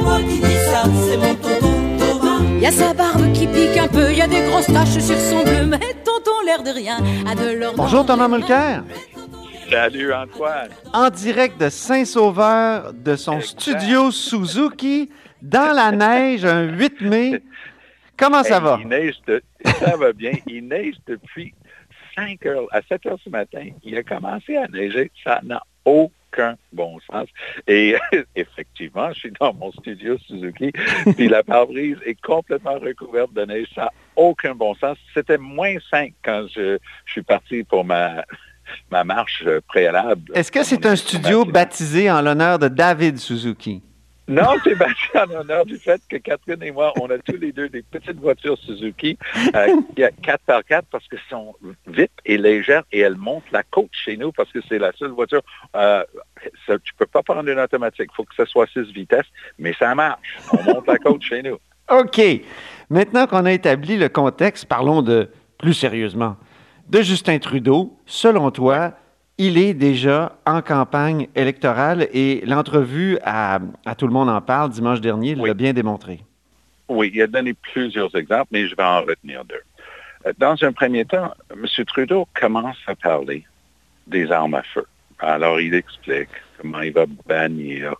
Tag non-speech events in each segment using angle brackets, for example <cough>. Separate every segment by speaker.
Speaker 1: pas moi qui dis ça, c'est mon tonton Thomas.
Speaker 2: Y a sa barbe qui pique un peu, y a des grosses taches sur son bleu, mais tonton l'air de rien a de l'or.
Speaker 3: Bonjour Thomas Mulcair.
Speaker 4: Salut Antoine.
Speaker 3: En direct de Saint-Sauveur, de son
Speaker 4: Exact.
Speaker 3: studio Suzuki, dans la neige, un 8 mai. Comment ça
Speaker 4: Hey,
Speaker 3: va?
Speaker 4: Il neige de- ça va bien. Il neige depuis 5 heures. À 7 heures ce matin, il a commencé à neiger. Ça n'a aucun bon sens. Et <laughs> effectivement, je suis dans mon studio Suzuki, puis la pare-brise est complètement recouverte de neige. Ça n'a aucun bon sens. C'était moins 5 quand je, je suis parti pour ma, ma marche préalable.
Speaker 3: Est-ce que c'est un studio baptisé en l'honneur de David Suzuki?
Speaker 4: Non, <laughs> c'est bâti en honneur du fait que Catherine et moi, on a tous les deux des petites voitures Suzuki euh, qui a 4x4 parce qu'elles sont vite et légères et elles montent la côte chez nous parce que c'est la seule voiture. Euh, tu peux pas prendre une automatique. Il faut que ce soit 6 vitesses, mais ça marche. On monte la côte chez nous. <laughs>
Speaker 3: OK. Maintenant qu'on a établi le contexte, parlons de, plus sérieusement, de Justin Trudeau. Selon toi, il est déjà en campagne électorale et l'entrevue à, à Tout le monde en parle dimanche dernier
Speaker 4: Oui.
Speaker 3: l'a bien démontré.
Speaker 4: Oui, il a donné plusieurs exemples, mais je vais en retenir deux. Euh, Dans un premier temps, M. Trudeau commence à parler des armes à feu. Alors, il explique comment il va bannir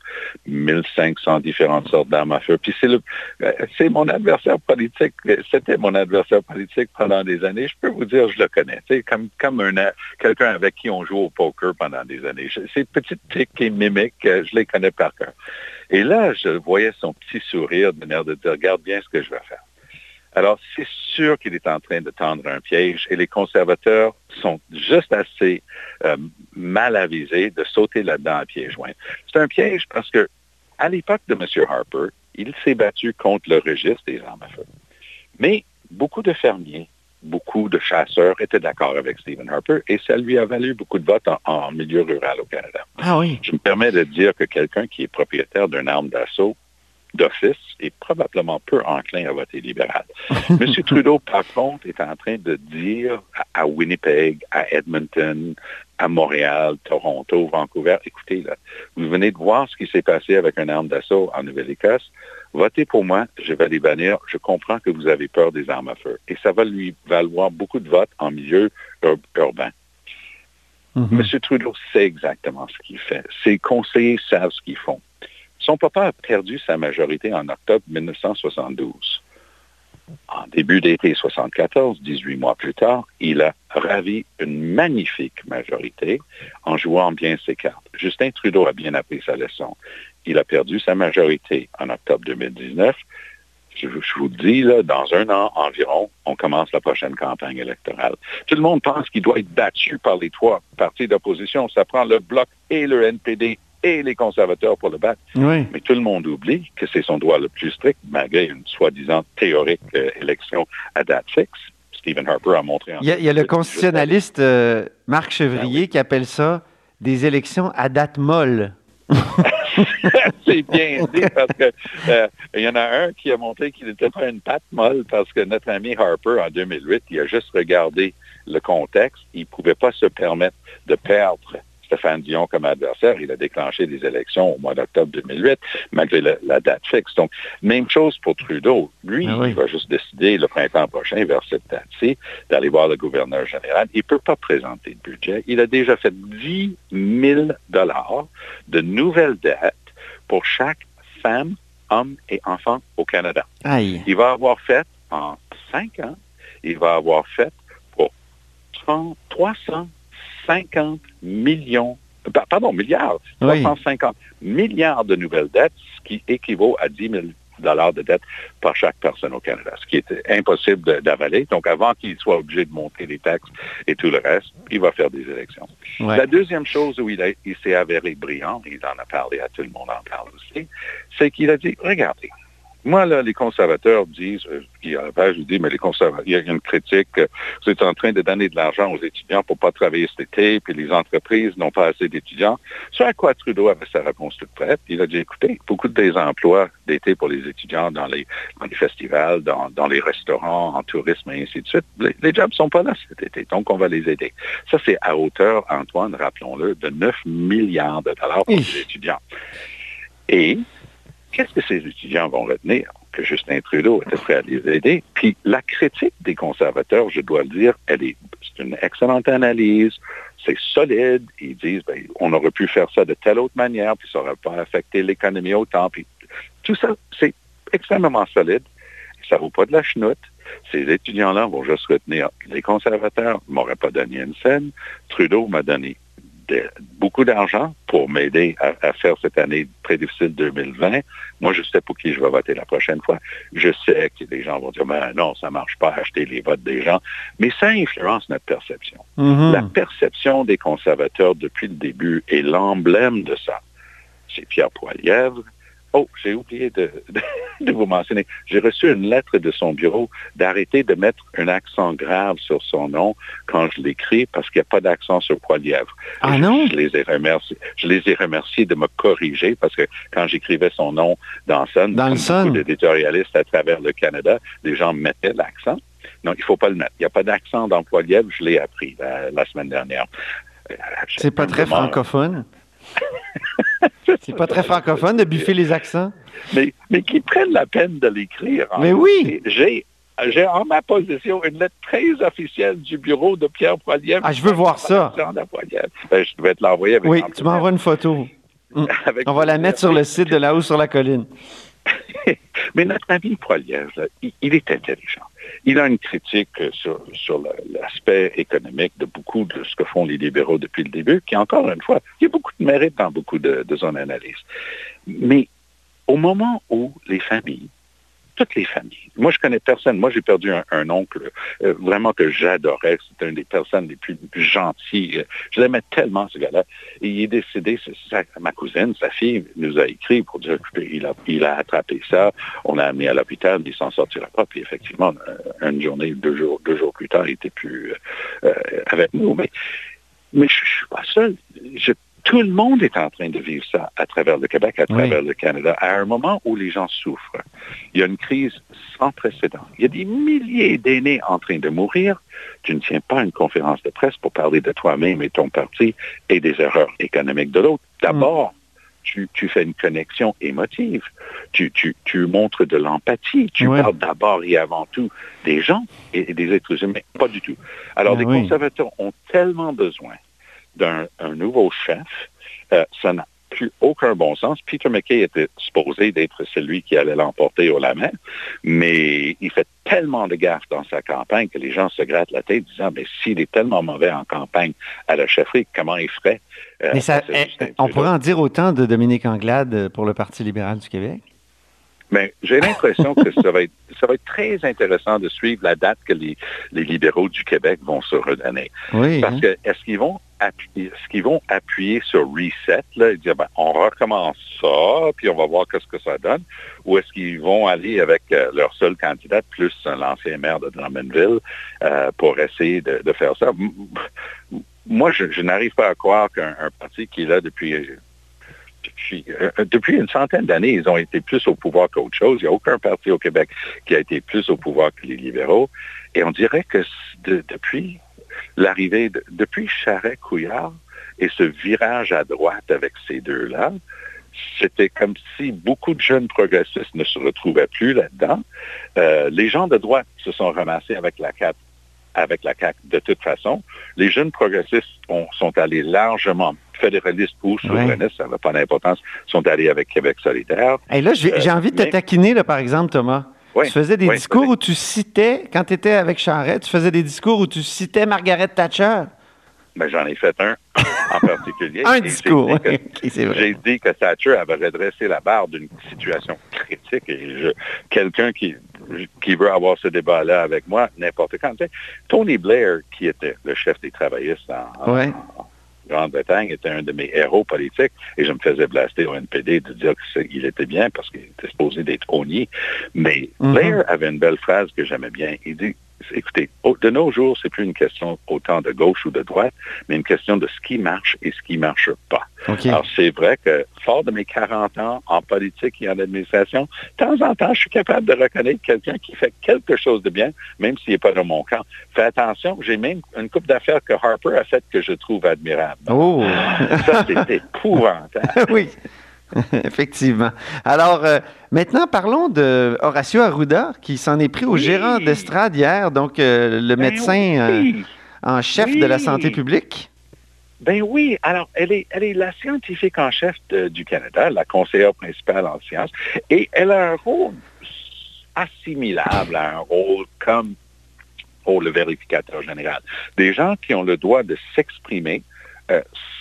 Speaker 4: 1500 différentes sortes d'armes à feu. Puis c'est le, euh, c'est mon adversaire politique. C'était mon adversaire politique pendant des années. Je peux vous dire, je le connais. C'est comme, comme un, quelqu'un avec qui on joue au poker pendant des années. Ces petites tics et mimiques, euh, je les connais par cœur. Et là, je voyais son petit sourire de l'air de dire, regarde bien ce que je vais faire. Alors, c'est sûr qu'il est en train de tendre un piège et les conservateurs sont juste assez euh, mal avisés de sauter là-dedans à pieds joints. C'est un piège parce que à l'époque de M. Harper, il s'est battu contre le registre des armes à feu. Mais beaucoup de fermiers, beaucoup de chasseurs étaient d'accord avec Stephen Harper et ça lui a valu beaucoup de votes en, en milieu rural au Canada.
Speaker 3: Ah oui.
Speaker 4: Je me permets de dire que quelqu'un qui est propriétaire d'une arme d'assaut d'office est probablement peu enclin à voter libéral. <laughs> M. Trudeau, par contre, est en train de dire à, Winnipeg, à Edmonton, à Montréal, Toronto, Vancouver, écoutez, là, vous venez de voir ce qui s'est passé avec une arme d'assaut en Nouvelle-Écosse. Votez pour moi, je vais les bannir. Je comprends que vous avez peur des armes à feu. Et ça va lui valoir beaucoup de votes en milieu ur- urbain.
Speaker 3: Mhm.
Speaker 4: M. Trudeau sait exactement ce qu'il fait. Ses conseillers savent ce qu'ils font. Son papa a perdu sa majorité en octobre 1972. En début d'été 74, 18 mois plus tard, il a ravi une magnifique majorité en jouant bien ses cartes. Justin Trudeau a bien appris sa leçon. Il a perdu sa majorité en octobre 2019. Je, vous- je vous le dis, là, dans un an environ, on commence la prochaine campagne électorale. Tout le monde pense qu'il doit être battu par les trois partis d'opposition. Ça prend le Bloc et le NPD et les conservateurs pour le battre.
Speaker 3: Oui.
Speaker 4: Mais tout le monde oublie que c'est son droit le plus strict, malgré une soi-disant théorique euh, élection à date fixe. Stephen Harper a montré... en
Speaker 3: Il y a, il y a le
Speaker 4: 2018
Speaker 3: constitutionnaliste euh, Marc Chevrier qui appelle ça des élections à date molle. <laughs>
Speaker 4: c'est bien dit parce que euh, il y en a un qui a montré qu'il n'était pas une patte molle parce que notre ami Harper, en 2008, il a juste regardé le contexte. Il ne pouvait pas se permettre de perdre Stéphane Dion comme adversaire. Il a déclenché des élections au mois d'octobre 2008, malgré la, la date fixe. Donc, même chose pour Trudeau. Lui,
Speaker 3: Ah oui.
Speaker 4: il va juste décider le printemps prochain, vers cette date-ci, d'aller voir le gouverneur général. Il ne peut pas présenter le budget. Il a déjà fait 10 000 dollars de nouvelles dettes pour chaque femme, homme et enfant au Canada.
Speaker 3: Aïe.
Speaker 4: Il va avoir fait en cinq ans, il va avoir fait pour 30 350 millions, pa- pardon, milliards,
Speaker 3: Oui.
Speaker 4: 350 milliards de nouvelles dettes, ce qui équivaut à 10 000 dollars de dettes par chaque personne au Canada, ce qui est impossible d'avaler. Donc, avant qu'il soit obligé de monter les taxes et tout le reste, il va faire des élections.
Speaker 3: Ouais.
Speaker 4: La deuxième chose où il, il s'est avéré brillant, il en a parlé à tout le monde en parle aussi, c'est qu'il a dit, regardez, moi, là, les conservateurs disent, euh, à la page, je dis, mais les conservateurs, il y a une critique, euh, vous êtes en train de donner de l'argent aux étudiants pour pas travailler cet été, puis les entreprises n'ont pas assez d'étudiants. Ce à quoi Trudeau avait sa réponse toute prête. Il a dit, écoutez, beaucoup des emplois d'été pour les étudiants dans les, dans les festivals, dans, dans les restaurants, en tourisme et ainsi de suite, les, les jobs sont pas là cet été, donc on va les aider. Ça, c'est à hauteur, Antoine, rappelons-le, de 9 milliards de dollars pour les étudiants. Et qu'est-ce que ces étudiants vont retenir? Que Justin Trudeau était prêt à les aider? Puis la critique des conservateurs, je dois le dire, elle est, c'est une excellente analyse, c'est solide. Ils disent, ben, on aurait pu faire ça de telle autre manière, puis ça n'aurait pas affecté l'économie autant. Tout ça, c'est extrêmement solide. Ça vaut pas de la chenoute. Ces étudiants-là vont juste retenir les conservateurs ne m'auraient pas donné une scène. Trudeau m'a donné beaucoup d'argent pour m'aider à, faire cette année très difficile 2020. Moi, je sais pour qui je vais voter la prochaine fois. Je sais que les gens vont dire, ben non, ça marche pas, acheter les votes des gens. Mais ça influence notre perception.
Speaker 3: Mhm.
Speaker 4: La perception des conservateurs depuis le début est l'emblème de ça. C'est Pierre Poilievre, Oh, j'ai oublié de, <laughs> de, vous mentionner. J'ai reçu une lettre de son bureau d'arrêter de mettre un accent grave sur son nom quand je l'écris parce qu'il n'y a pas d'accent sur Poilièvre.
Speaker 3: Ah non?
Speaker 4: Je, les ai remerciés. Je les ai remerciés de me corriger parce que quand j'écrivais son nom dans Sun,
Speaker 3: dans le Sun,
Speaker 4: beaucoup d'éditorialistes à travers le Canada, les gens mettaient l'accent. Non, il ne faut pas le mettre. Il n'y a pas d'accent dans Poilièvre. Je l'ai appris la, semaine dernière.
Speaker 3: C'est pas très francophone? <laughs> <laughs> C'est pas très francophone de biffer les accents.
Speaker 4: Mais, mais qui prennent la peine de l'écrire.
Speaker 3: Mais oui!
Speaker 4: J'ai j'ai en ma possession une lettre très officielle du bureau de Pierre Poilievre.
Speaker 3: Ah, je veux voir ça.
Speaker 4: Ben, je vais te l'envoyer avec
Speaker 3: Oui, tu m'envoies une photo. <laughs> On va la mettre sur le site de La Haut sur la Colline. <laughs>
Speaker 4: Mais notre ami Poilievre, il, est intelligent. Il a une critique sur, sur l'aspect économique de beaucoup de ce que font les libéraux depuis le début, qui, encore une fois, il y a beaucoup de mérite dans beaucoup de, de son analyse. Mais au moment où les familles toutes les familles. Moi, je connais personne. Moi, j'ai perdu un, oncle euh, vraiment que j'adorais. C'était une des personnes les plus, gentilles. Je l'aimais tellement, ce gars-là. Il est décédé. ma cousine, sa fille, nous a écrit pour dire qu'il a, il a attrapé ça. On l'a amené à l'hôpital. Il s'en sortira pas. Puis effectivement, euh, une journée, deux jours, deux jours plus tard, il était plus euh, avec nous. Mais, mais je, je suis pas seul. Tout le monde est en train de vivre ça à travers le Québec, à travers le Canada, à un moment où les gens souffrent. Il y a une crise sans précédent. Il y a des milliers d'aînés en train de mourir. Tu ne tiens pas une conférence de presse pour parler de toi-même et ton parti et des erreurs économiques de l'autre. D'abord, tu, fais une connexion émotive. Tu, montres de l'empathie. Tu parles d'abord et avant tout des gens et, des êtres humains. Pas du tout. Alors, ben les conservateurs ont tellement besoin d'un nouveau chef, euh, ça n'a plus aucun bon sens. Peter McKay était supposé d'être celui qui allait l'emporter au la main, mais il fait tellement de gaffes dans sa campagne que les gens se grattent la tête disant, mais s'il est tellement mauvais en campagne à la chefferie, comment il ferait?
Speaker 3: Euh, mais ça, eh, on pourrait en dire autant de Dominique Anglade pour le Parti libéral du Québec?
Speaker 4: Mais j'ai l'impression que ça va, être, ça va être très intéressant de suivre la date que les, les libéraux du Québec vont se redonner.
Speaker 3: Oui,
Speaker 4: Parce
Speaker 3: hein?
Speaker 4: que est-ce qu'ils vont est-ce qu'ils vont appuyer sur reset là, et dire ben, on recommence ça, puis on va voir qu'est-ce que ça donne, ou est-ce qu'ils vont aller avec euh, leur seul candidat plus l'ancien maire de Drummondville euh, pour essayer de, faire ça? Moi, je, n'arrive pas à croire qu'un parti qui est là depuis euh, depuis une centaine d'années, ils ont été plus au pouvoir qu'autre chose. Il n'y a aucun parti au Québec qui a été plus au pouvoir que les libéraux. Et on dirait que depuis l'arrivée, de, depuis Charret-Couillard et ce virage à droite avec ces deux-là, c'était comme si beaucoup de jeunes progressistes ne se retrouvaient plus là-dedans. Euh, les gens de droite se sont ramassés avec la CAP avec la CAQ de toute façon. Les jeunes progressistes sont allés largement fédéralistes ou souverainistes, ça n'a pas d'importance, sont allés avec Québec solidaire.
Speaker 3: Et là, j'ai euh, envie de te taquiner, là, par exemple, Thomas. Tu faisais des discours où tu citais, quand tu étais avec Charette, tu faisais des discours où tu citais Margaret Thatcher?
Speaker 4: Ben, j'en ai fait un en <laughs> particulier.
Speaker 3: un discours,
Speaker 4: J'ai dit que Thatcher avait redressé la barre d'une situation critique et quelqu'un qui, qui veut avoir ce débat-là avec moi, n'importe quand. Tony Blair, qui était le chef des travaillistes en, Grande-Bretagne était un de mes héros politiques et je me faisais blaster au NPD de dire qu'il était bien parce qu'il était supposé d'être honni. Mais mm-hmm. Blair avait une belle phrase que j'aimais bien. Il dit, écoutez, de nos jours, c'est plus une question autant de gauche ou de droite, mais une question de ce qui marche et ce qui ne marche pas. Alors, c'est vrai que, fort de mes 40 ans en politique et en administration, de temps en temps, je suis capable de reconnaître quelqu'un qui fait quelque chose de bien, même s'il n'est pas dans mon camp. Fais attention, j'ai même une coupe d'affaires que Harper a faite que je trouve admirable.
Speaker 3: Oh!
Speaker 4: Ça, c'est <laughs> épouvantable.
Speaker 3: oui. <laughs> Effectivement. Alors, euh, maintenant, parlons de Horacio Arruda, qui s'en est pris au
Speaker 4: Oui.
Speaker 3: gérant d'estrade hier, donc euh, le
Speaker 4: Ben
Speaker 3: médecin euh, en chef de la santé publique.
Speaker 4: Ben oui, alors elle est, elle est la scientifique en chef de- du Canada, la conseillère principale en sciences, et elle a un rôle assimilable à un rôle comme pour le vérificateur général. Des gens qui ont le droit de s'exprimer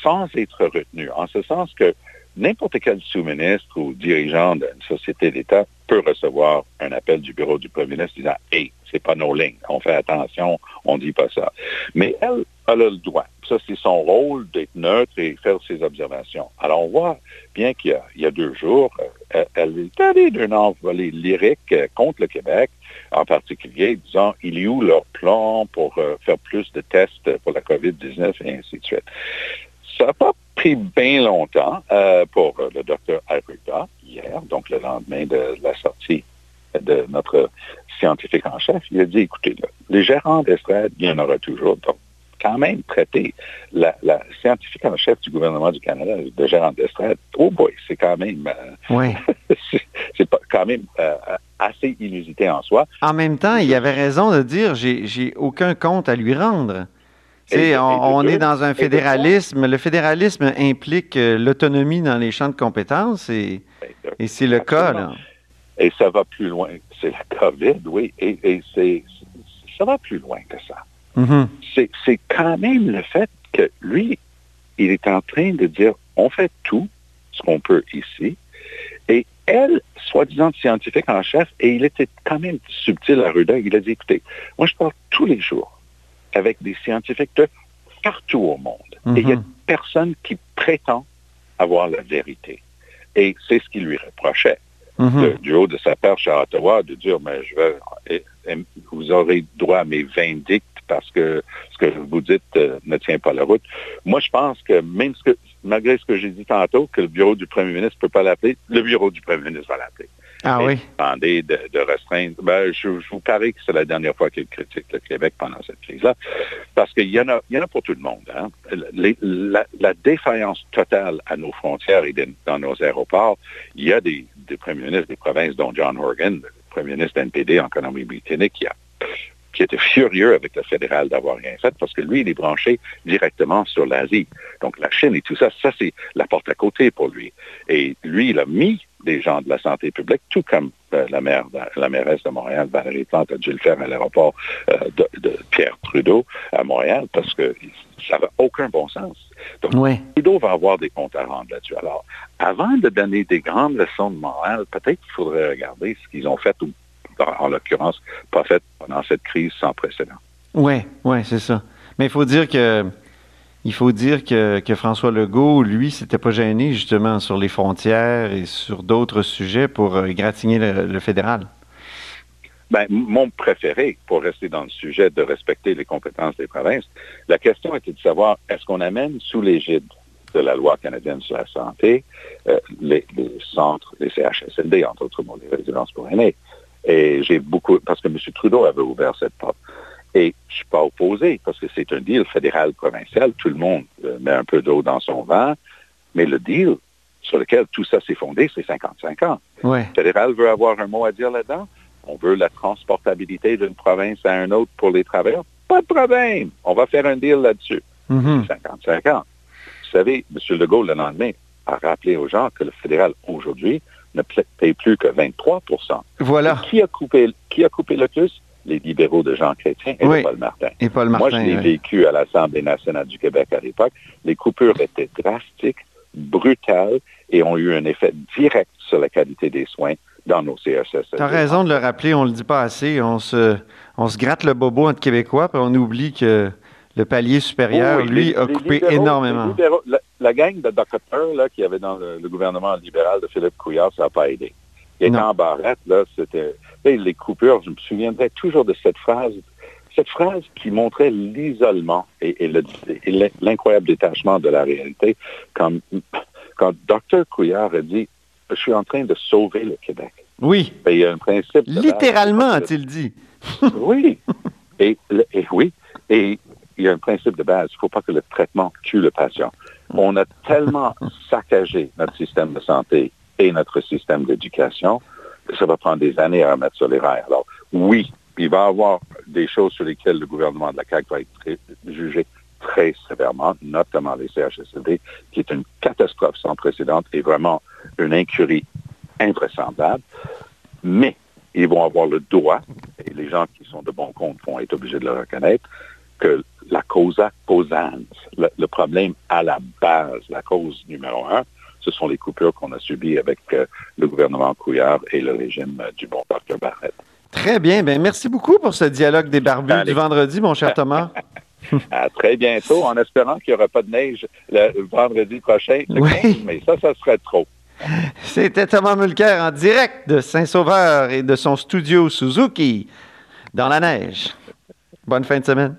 Speaker 4: sans être retenus, en ce sens que n'importe quel sous-ministre ou dirigeant d'une société d'État peut recevoir un appel du bureau du premier ministre disant Hey, c'est pas nos lignes, on fait attention, on dit pas ça. Mais elle, elle a le droit. Ça, c'est son rôle d'être neutre et faire ses observations. Alors, on voit bien qu'il y a, y a deux jours, euh, elle est allée d'un envolée lyrique euh, contre le Québec, en particulier, disant il est où leur plan pour euh, faire plus de tests pour la COVID-19 et ainsi de suite. Ça pas pris bien longtemps euh, pour euh, le docteur Arruda hier, donc le lendemain de la sortie de notre scientifique en chef. Il a dit, écoutez, là, les gérants d'estrade, il y en aura toujours. Donc, quand même traiter la, la scientifique en chef du gouvernement du Canada de gérant d'estrade, oh boy, c'est quand même, euh,
Speaker 3: Oui. <laughs>
Speaker 4: c'est- quand même euh, assez inusité en soi.
Speaker 3: En même temps, il avait raison de dire j'ai j'ai aucun compte à lui rendre. On, est dans un fédéralisme. Le fédéralisme implique euh, l'autonomie dans les champs de compétences et, et c'est le cas. Là.
Speaker 4: Et ça va plus loin. C'est la COVID, oui, et, et c'est, ça va plus loin que ça.
Speaker 3: Mhm.
Speaker 4: c'est c'est quand même le fait que lui, il est en train de dire on fait tout ce qu'on peut ici. Et elle, soi-disant scientifique en chef, et il était quand même subtil à Ruda, il a dit écoutez, moi je parle tous les jours avec des scientifiques de partout au monde. Et il y a
Speaker 3: Mhm.
Speaker 4: personne qui prétend avoir la vérité. Et c'est ce qu'il lui reprochait
Speaker 3: Mhm.
Speaker 4: de- du haut de sa perche à Ottawa de dire mais je vais et- et vous aurez droit à mes vindictes parce que ce que vous dites euh, ne tient pas la route. Moi, je pense que même ce que malgré ce que j'ai dit tantôt, que le bureau du premier ministre ne peut pas l'appeler, le bureau du premier ministre va l'appeler.
Speaker 3: Ah oui.
Speaker 4: demander de, de restreindre. Ben, je, je vous parie que c'est la dernière fois qu'il critique le Québec pendant cette crise-là. Parce qu'il y en a, il y en a pour tout le monde. hein. Les- la, la défaillance totale à nos frontières et dans nos aéroports, il y a des, des premiers ministres des provinces, dont John Horgan, le premier ministre NPD en Colombie-Britannique, qui a qui était furieux avec le fédéral d'avoir rien fait parce que lui, il est branché directement sur l'Asie. Donc la Chine et tout ça, ça c'est la porte à côté pour lui. Et lui, il a mis des gens de la santé publique, tout comme euh, la, maire, la mairesse de Montréal, Valérie Plante, a dû le faire à l'aéroport euh, de, de Pierre Trudeau à Montréal parce que ça n'a aucun bon sens. Donc. Trudeau va avoir des comptes à rendre là-dessus. Alors, avant de donner des grandes leçons de morale, peut-être qu'il faudrait regarder ce qu'ils ont fait, ou en l'occurrence, pas fait pendant cette crise sans précédent.
Speaker 3: Oui, oui, c'est ça. Mais il faut dire que il faut dire que, que François Legault, lui, s'était pas gêné justement sur les frontières et sur d'autres sujets pour euh, égratigner le, le fédéral.
Speaker 4: Ben, mon préféré, pour rester dans le sujet de respecter les compétences des provinces, la question était de savoir est-ce qu'on amène sous l'égide de la loi canadienne sur la santé euh, les, centres, les CHSLD, entre autres, les résidences pour aînés? Et j'ai beaucoup, parce que M. Trudeau avait ouvert cette porte. Et je suis pas opposé, parce que c'est un deal fédéral-provincial. Tout le monde euh, met un peu d'eau dans son vin. Mais le deal sur lequel tout ça s'est fondé, c'est 55 ans. Le fédéral veut avoir un mot à dire là-dedans. On veut la transportabilité d'une province à un autre pour les travailleurs. Pas de problème. On va faire un deal là-dessus.
Speaker 3: Mhm.
Speaker 4: 55 ans. Vous savez, M. Legault, le lendemain, a rappelé aux gens que le fédéral, aujourd'hui, ne paye plus que 23%
Speaker 3: Voilà.
Speaker 4: Qui a coupé, qui a coupé le plus? Les libéraux de Jean Chrétien et
Speaker 3: Oui.
Speaker 4: de Paul Martin.
Speaker 3: Et Paul
Speaker 4: Moi, je
Speaker 3: Martin.
Speaker 4: l'ai
Speaker 3: oui.
Speaker 4: vécu à l'Assemblée nationale du Québec à l'époque. Les coupures étaient drastiques, brutales et ont eu un effet direct sur la qualité des soins dans nos CHS.
Speaker 3: Tu as raison de le rappeler, on le dit pas assez. On se, on se gratte le bobo entre Québécois, puis on oublie que le palier supérieur,
Speaker 4: Oui,
Speaker 3: lui,
Speaker 4: les-
Speaker 3: a coupé
Speaker 4: libéraux-
Speaker 3: énormément.
Speaker 4: la, la gang de docteurs là, qui avait dans le, le gouvernement libéral de Philippe Couillard, ça n'a pas aidé. Il était en barrette, là, c'était. Les coupures, je me souviendrai toujours de cette phrase. Cette phrase qui montrait l'isolement et, et le- et l'in- l'incroyable détachement de la réalité. Quand, quand Dr Couillard a dit Je suis en train de sauver le Québec.
Speaker 3: Oui,
Speaker 4: Ben, il y a un principe.
Speaker 3: littéralement, a-t-il dit. <laughs>
Speaker 4: Oui. Et, oui. Et il y a un principe de base. Il ne faut pas que le traitement tue le patient. On a tellement saccagé notre système de santé et notre système d'éducation ça va prendre des années à remettre sur les rails. Alors, oui, il va y avoir des choses sur lesquelles le gouvernement de la CAQ va être jugé très sévèrement, notamment les CHSLD, qui est une catastrophe sans précédent et vraiment une incurie invraisemblable. Mais ils vont avoir le droit, et les gens qui sont de bon compte vont être obligés de le reconnaître, que la causa causans, le, le, problème à la base, la cause numéro un, ce sont les coupures qu'on a subies avec euh, le gouvernement Couillard et le régime du bon Dr Barrett.
Speaker 3: Très bien. Ben, merci beaucoup pour ce dialogue des barbus Allez. du vendredi, mon cher Thomas. <laughs> <laughs>
Speaker 4: à très bientôt, en espérant qu'il n'y aura pas de neige le vendredi prochain. Oui. mais ça, ça serait trop.
Speaker 3: C'était Thomas Mulcair en direct de Saint-Sauveur et de son studio Suzuki dans la neige. Bonne fin de semaine.